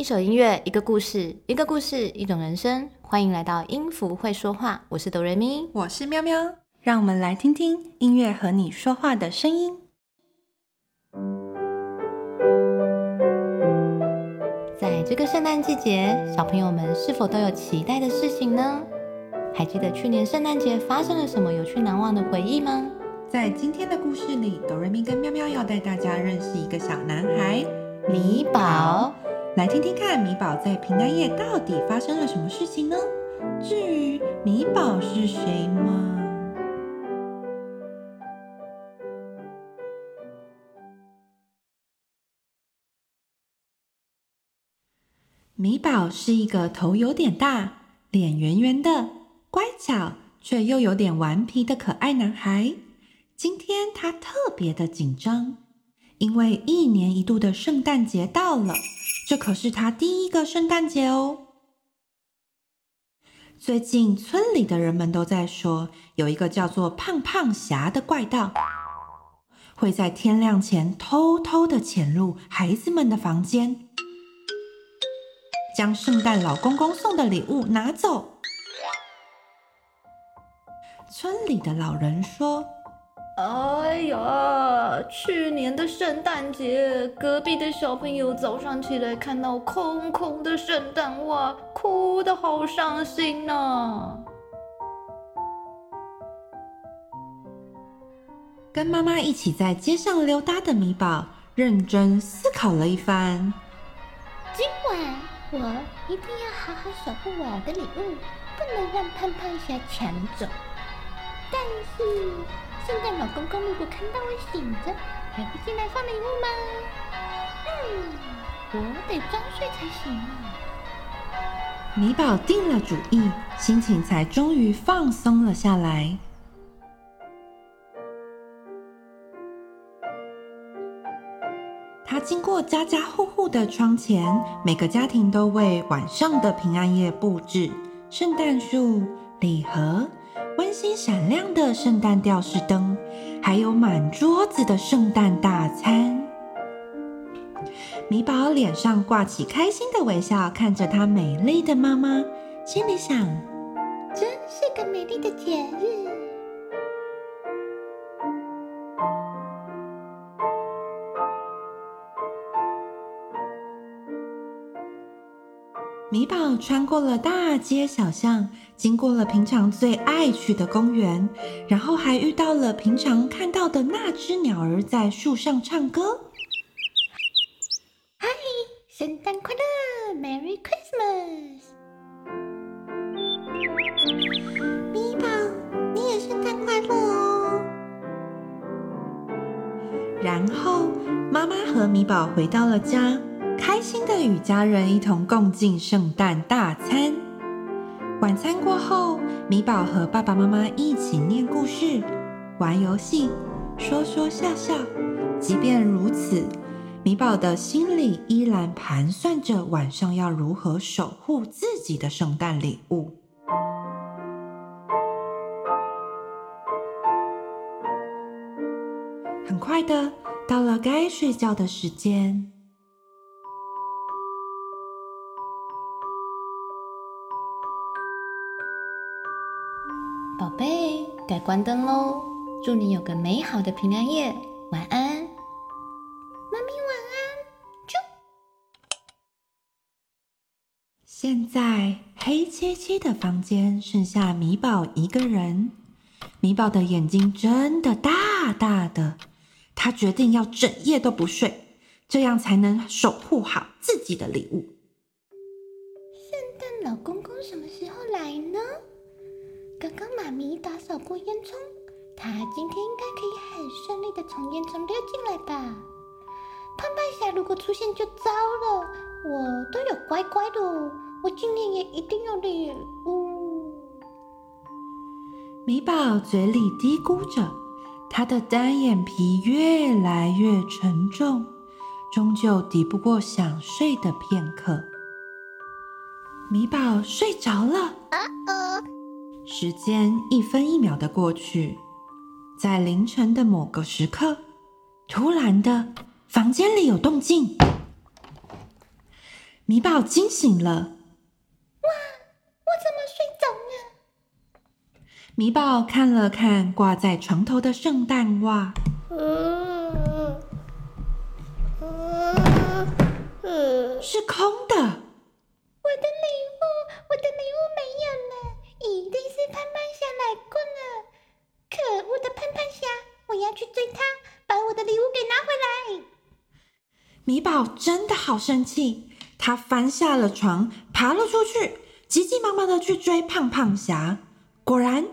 一首音乐，一个故事，一个故事，一种人生。欢迎来到音符会说话，我是哆瑞咪，我是喵喵，让我们来听听音乐和你说话的声音。在这个圣诞季节，小朋友们是否都有期待的事情呢？还记得去年圣诞节发生了什么有趣难忘的回忆吗？在今天的故事里，哆瑞咪跟喵喵要带大家认识一个小男孩米宝。来听听看，米宝在平安夜到底发生了什么事情呢？至于米宝是谁吗？米宝是一个头有点大、脸圆圆的、乖巧却又有点顽皮的可爱男孩。今天他特别的紧张，因为一年一度的圣诞节到了。这可是他第一个圣诞节哦。最近村里的人们都在说，有一个叫做胖胖侠的怪盗，会在天亮前偷偷的潜入孩子们的房间，将圣诞老公公送的礼物拿走。村里的老人说。哎呀，去年的圣诞节，隔壁的小朋友早上起来看到空空的圣诞袜，哭得好伤心呐。跟妈妈一起在街上溜达的米宝，认真思考了一番。今晚我一定要好好守护我的礼物，不能让胖胖侠抢走。但是。圣诞老公公如果看到我醒着，还会进来放礼物吗？嗯，我得装睡才行啊。米宝定了主意，心情才终于放松了下来。他经过家家户户的窗前，每个家庭都为晚上的平安夜布置圣诞树、礼盒。温馨闪亮的圣诞吊饰灯，还有满桌子的圣诞大餐。米宝脸上挂起开心的微笑，看着他美丽的妈妈，心里想：真是个美丽的节日。米宝穿过了大街小巷，经过了平常最爱去的公园，然后还遇到了平常看到的那只鸟儿在树上唱歌。嗨，圣诞快乐，Merry Christmas！米宝，你也圣诞快乐哦。然后，妈妈和米宝回到了家。开心的与家人一同共进圣诞大餐。晚餐过后，米宝和爸爸妈妈一起念故事、玩游戏、说说笑笑。即便如此，米宝的心里依然盘算着晚上要如何守护自己的圣诞礼物。很快的，到了该睡觉的时间。关灯喽！祝你有个美好的平安夜，晚安，妈咪晚安。啾。现在黑漆漆的房间剩下米宝一个人，米宝的眼睛真的大大的，他决定要整夜都不睡，这样才能守护好自己的礼物。妈咪打扫过烟囱，他今天应该可以很顺利的从烟囱溜进来吧。胖胖侠如果出现就糟了，我都有乖乖的，我今天也一定要礼物。米宝嘴里嘀咕着，他的单眼皮越来越沉重，终究抵不过想睡的片刻。米宝睡着了。时间一分一秒的过去，在凌晨的某个时刻，突然的，房间里有动静。米宝惊醒了。哇我怎么睡着了？米宝看了看挂在床头的圣诞袜，是空的。我的礼物，我的礼物没有了，一定是胖胖侠来过了。可恶的胖胖侠，我要去追他，把我的礼物给拿回来。米宝真的好生气，他翻下了床，爬了出去，急急忙忙的去追胖胖侠。果然，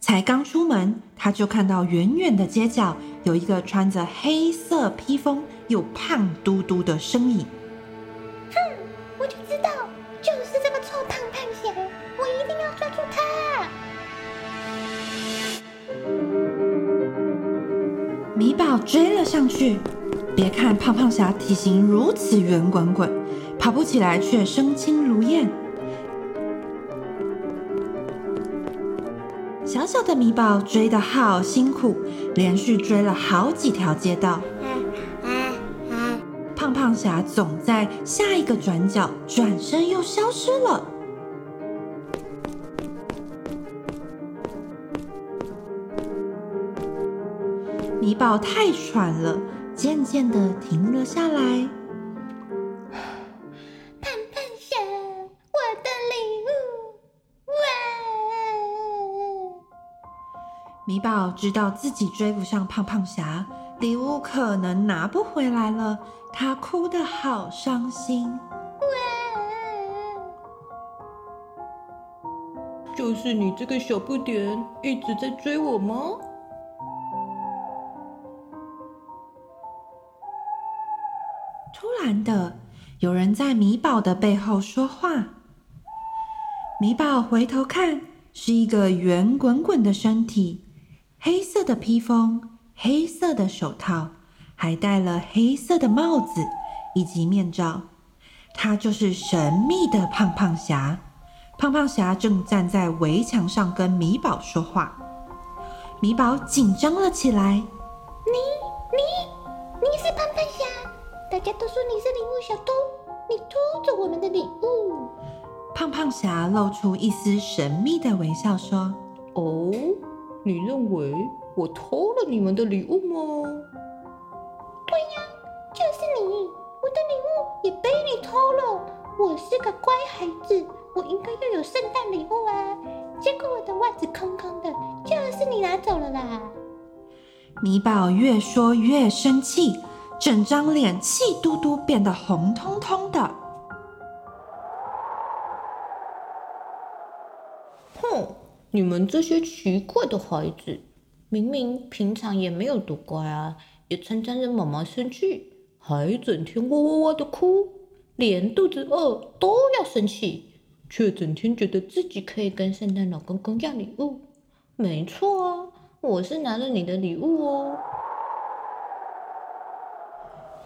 才刚出门，他就看到远远的街角有一个穿着黑色披风又胖嘟嘟的身影。哼我就知道，米宝追了上去，别看胖胖侠体型如此圆滚滚，跑不起来却身轻如燕。小小的米宝追得好辛苦，连续追了好几条街道。胖胖侠总在下一个转角转身又消失了。米宝太喘了，渐渐的停了下来。胖胖侠，我的礼物，哇！米宝知道自己追不上胖胖侠，礼物可能拿不回来了，他哭得好伤心。就是你这个小不点一直在追我吗？然的，有人在米宝的背后说话。米宝回头看，是一个圆滚滚的身体，黑色的披风，黑色的手套，还戴了黑色的帽子以及面罩。他就是神秘的胖胖侠。胖胖侠正站在围墙上跟米宝说话。米宝紧张了起来。你你你是胖胖侠，大家都说你是礼物小偷，你偷走我们的礼物。胖胖侠露出一丝神秘的微笑，说哦，你认为我偷了你们的礼物吗？对呀，就是你，我的礼物也被你偷了。我是个乖孩子，我应该要有圣诞礼物啊。结果我的袜子空空的，就是你拿走了啦。：“米宝越说越生气，整张脸气嘟嘟，变得红彤彤的。哼，你们这些奇怪的孩子，明明平常也没有多乖啊，也常常惹妈妈生气，还整天哇哇哇的哭，连肚子饿都要生气，却整天觉得自己可以跟圣诞老公公要礼物。没错啊，我是拿了你的礼物哦。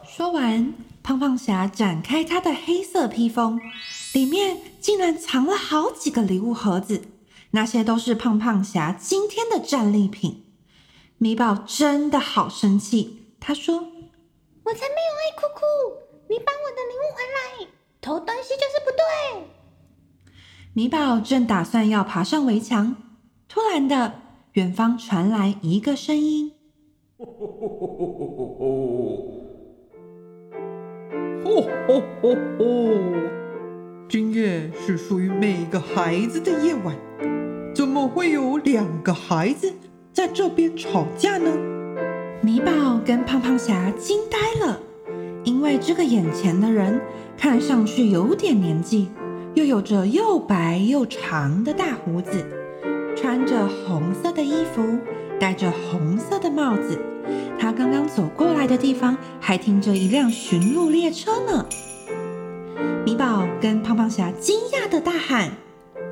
说完，胖胖侠展开他的黑色披风，里面竟然藏了好几个礼物盒子，那些都是胖胖侠今天的战利品。米宝真的好生气，他说我才没有爱哭哭，你把我的礼物还来，偷东西就是不对。：“米宝正打算要爬上围墙，突然的，远方传来一个声音。”吼吼吼吼！今夜是属于每个孩子的夜晚，怎么会有两个孩子在这边吵架呢？米宝跟胖胖侠惊呆了，因为这个眼前的人看上去有点年纪，又有着又白又长的大胡子，穿着红色的衣服，戴着红色的帽子。他刚刚走过来的地方还停着一辆巡路列车呢。米宝跟胖胖侠惊讶的大喊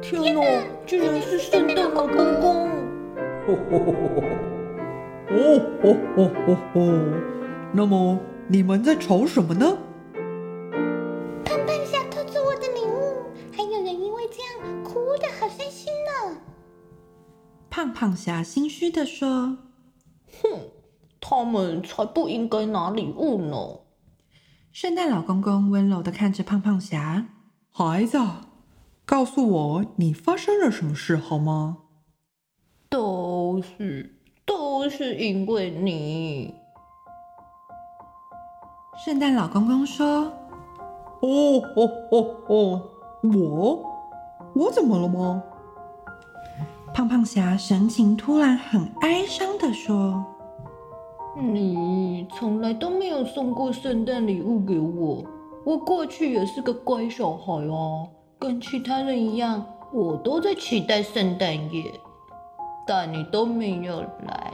天哪，居然是圣诞老公公！吼吼吼吼吼！哦吼吼吼吼！那么你们在吵什么呢？胖胖侠偷走我的礼物，还有人因为这样哭的好伤心呢。：“胖胖侠心虚的说。”哼，他们才不应该拿礼物呢。圣诞老公公温柔的看着胖胖侠，孩子，告诉我你发生了什么事好吗？都是都是因为你。圣诞老公公说：“哦哦哦哦，我我怎么了吗？”胖胖侠神情突然很哀伤的说：“你从来都没有送过圣诞礼物给我，我过去也是个乖小孩哦，跟其他人一样，我都在期待圣诞夜，但你都没有来。”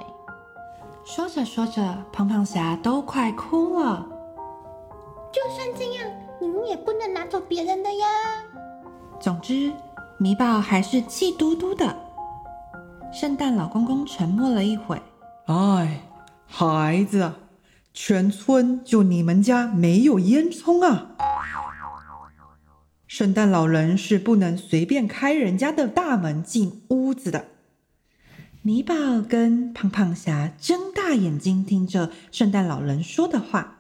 说着说着，胖胖侠都快哭了。就算这样，你们也不能拿走别人的呀。总之，米宝还是气嘟嘟的。圣诞老公公沉默了一会，哎，孩子，全村就你们家没有烟囱啊！圣诞老人是不能随便开人家的大门进屋子的。米宝跟胖胖侠睁大眼睛听着圣诞老人说的话，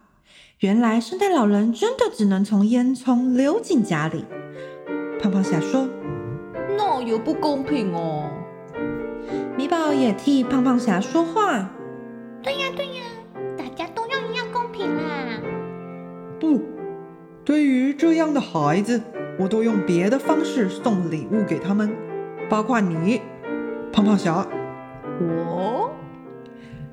原来圣诞老人真的只能从烟囱溜进家里。胖胖侠说：“那也不公平哦。”米宝也替胖胖侠说话。对呀，对呀，大家都要一样公平啦。不，对于这样的孩子，我都用别的方式送礼物给他们，包括你，胖胖侠。我？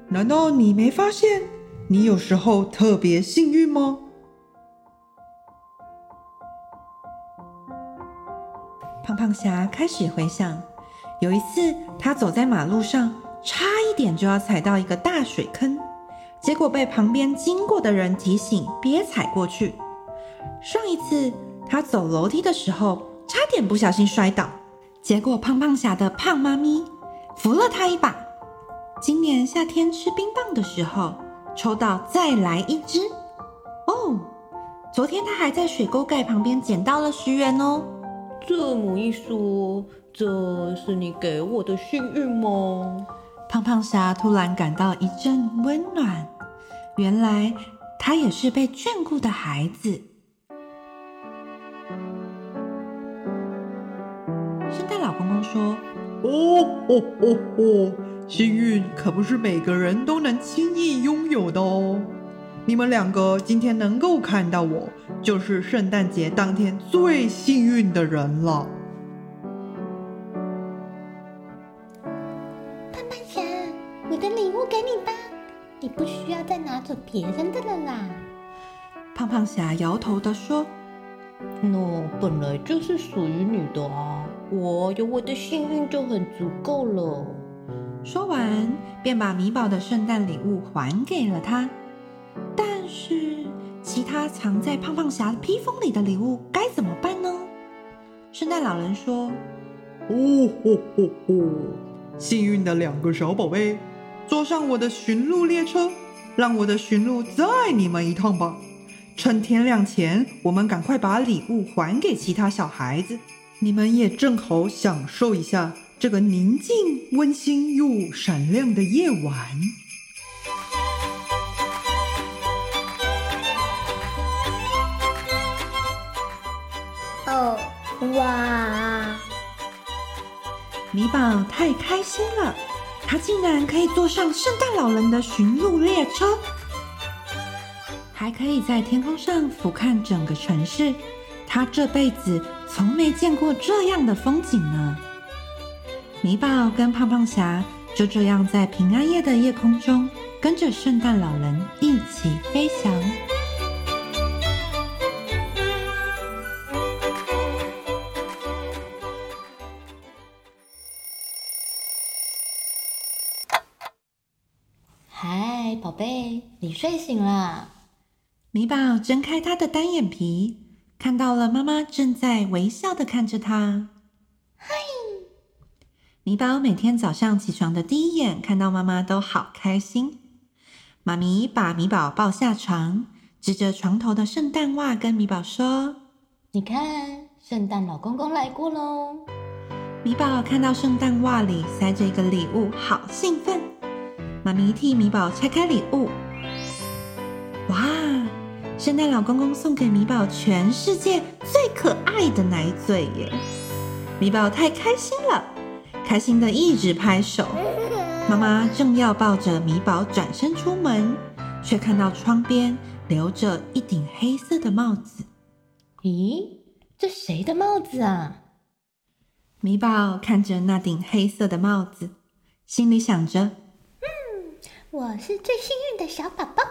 难道你没发现，你有时候特别幸运吗？胖胖侠开始回想。有一次，他走在马路上，差一点就要踩到一个大水坑，结果被旁边经过的人提醒别踩过去。上一次，他走楼梯的时候，差点不小心摔倒，结果胖胖侠的胖妈咪扶了他一把。今年夏天吃冰棒的时候，抽到再来一只。哦，昨天他还在水沟盖旁边捡到了十元哦。这么一说。这是你给我的幸运吗？胖胖侠突然感到一阵温暖，原来他也是被眷顾的孩子。圣诞老公公说：“哦哦哦哦，幸运可不是每个人都能轻易拥有的哦。你们两个今天能够看到我，就是圣诞节当天最幸运的人了。”要再拿走别人的了啦。胖胖侠摇头的说：“那本来就是属于你的啊，我有我的幸运就很足够了。”说完，便把米宝的圣诞礼物还给了他。但是，其他藏在胖胖侠披风里的礼物该怎么办呢？圣诞老人说：“哦吼吼吼，幸运的两个小宝贝。”坐上我的驯鹿列车，让我的驯鹿载你们一趟吧。趁天亮前，我们赶快把礼物还给其他小孩子。你们也正好享受一下这个宁静、温馨又闪亮的夜晚。哦，哇！米宝太开心了。他竟然可以坐上圣诞老人的驯鹿列车，还可以在天空上俯瞰整个城市。他这辈子从没见过这样的风景呢。米宝跟胖胖侠就这样在平安夜的夜空中，跟着圣诞老人一起睡醒了。米宝睁开他的单眼皮，看到了妈妈正在微笑的看着他。嗨！米宝每天早上起床的第一眼看到妈妈都好开心。妈咪把米宝抱下床，指着床头的圣诞袜跟米宝说：“你看，圣诞老公公来过喽。”米宝看到圣诞袜里塞着一个礼物，好兴奋。妈咪替米宝拆开礼物，哇！圣诞老公公送给米宝全世界最可爱的奶嘴耶！米宝太开心了，开心的一直拍手。妈妈正要抱着米宝转身出门，却看到窗边留着一顶黑色的帽子。咦，这谁的帽子啊？米宝看着那顶黑色的帽子，心里想着：“嗯，我是最幸运的小宝宝。”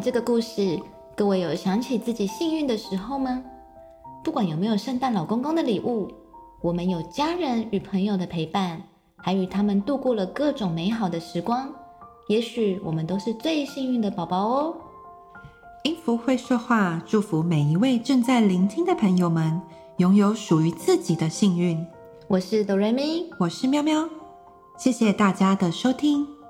这个故事，各位有想起自己幸运的时候吗？不管有没有圣诞老公公的礼物，我们有家人与朋友的陪伴，还与他们度过了各种美好的时光。也许我们都是最幸运的宝宝哦。音符会说话，祝福每一位正在聆听的朋友们，拥有属于自己的幸运。我是哆瑞咪，我是喵喵，谢谢大家的收听。